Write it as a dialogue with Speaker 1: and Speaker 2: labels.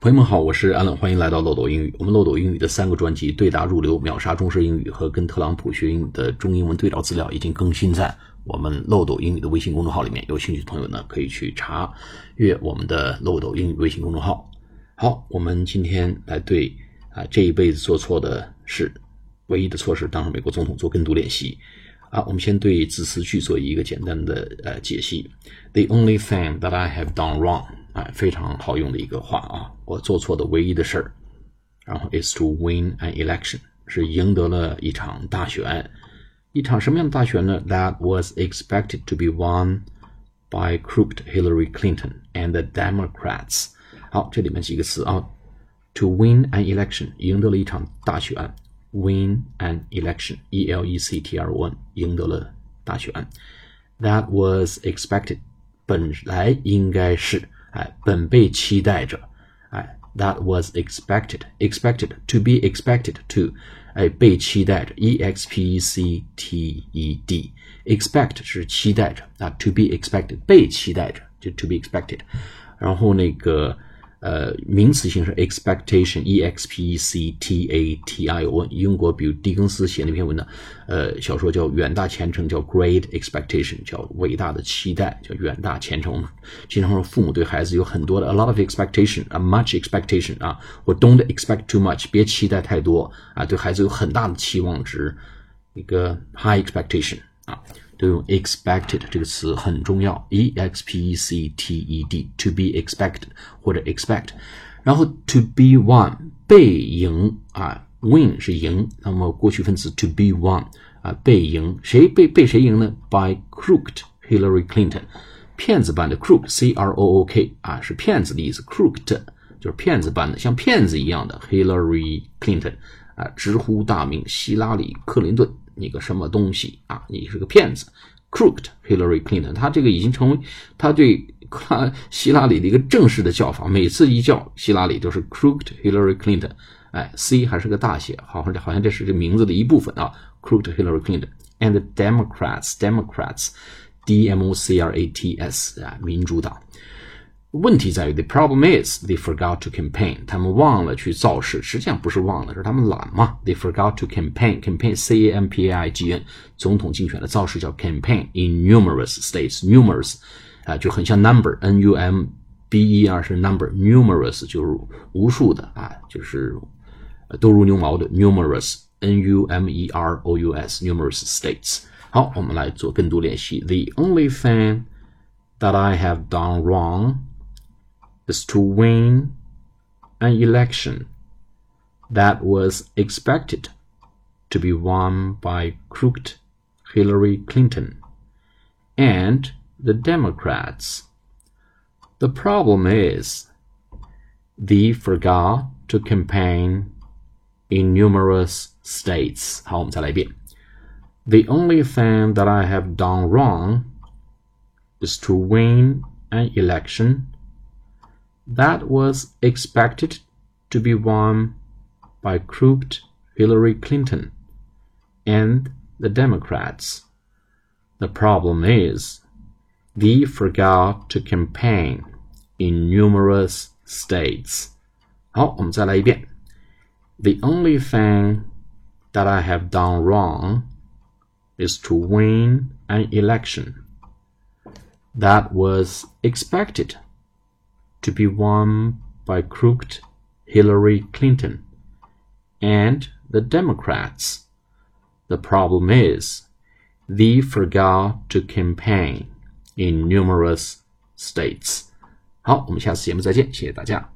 Speaker 1: 朋友们好，我是安冷，欢迎来到漏斗英语。我们漏斗英语的三个专辑《对答如流》《秒杀中式英语》和跟特朗普学英语的中英文对照资料已经更新在我们漏斗英语的微信公众号里面。有兴趣的朋友呢，可以去查阅我们的漏斗英语微信公众号。好，我们今天来对啊这一辈子做错的事，唯一的错事当上美国总统做跟读练习。啊，我们先对字词句做一个简单的呃解析。The only thing that I have done wrong，哎，非常好用的一个话啊，我做错的唯一的事儿。然后 is to win an election，是赢得了一场大选。一场什么样的大选呢？That was expected to be won by crooked Hillary Clinton and the Democrats。好，这里面几个词啊，to win an election，赢得了一场大选。win an election, E L E C T R O N，赢得了大选。That was expected，本来应该是， 哎，本被期待着，哎，That was expected，expected to be expected to，哎，被期待着，E X P E C T E D，expect 是期待着啊，to be expected 被期待着，就 to be expected，然后那个。 呃，名词形式 expectation，e x p e c t a t i o n。英国比如狄更斯写那篇文呢，呃，小说叫《远大前程》，叫 Great Expectation，叫伟大的期待，叫远大前程。经常说父母对孩子有很多的 a lot of expectation，啊，much expectation 啊，或 don't expect too much，别期待太多啊，对孩子有很大的期望值，一个 high expectation。都用 expected 这个词很重要，e x p e c t e d，to be expected 或者 expect，然后 to be won 被赢啊，win 是赢，那么过去分词 to be won 啊被赢，谁被被谁赢呢？by crooked Hillary Clinton，骗子般的 crook c r o o k 啊是骗子的意思，crooked 就是骗子般的，像骗子一样的 Hillary Clinton 啊直呼大名希拉里克林顿。 你个什么东西啊！你是个骗子，crooked Hillary Clinton。他这个已经成为他对希拉里的一个正式的叫法。每次一叫希拉里都是 crooked Hillary Clinton。哎，C 还是个大写，好像好像这是这名字的一部分啊。crooked Hillary Clinton and Democrats，Democrats，D M O C R A T S 啊，民主党。问题在于，the problem is they forgot to campaign，他们忘了去造势。实际上不是忘了，是他们懒嘛。They forgot to campaign，campaign，c a m p a i g n，总统竞选的造势叫 campaign in numerous states，numerous 啊就很像 number，n u m b e r 是 number，numerous 就是无数的啊，就是多如牛毛的 numerous，n u m e r o u s，numerous states。好，我们来做跟读练习。The only thing that I have done wrong Is to win an election that was expected to be won by crooked Hillary Clinton and the Democrats. The problem is they forgot to campaign in numerous states. The only thing that I have done wrong is to win an election that was expected to be won by crooked Hillary Clinton and the Democrats. The problem is they forgot to campaign in numerous states. 好，我们再来一遍。The only thing that I have done wrong is to win an election that was expected to be won by crooked Hillary Clinton and the Democrats. The problem is they forgot to campaign in numerous states. 好，我们下次节目再见，谢谢大家。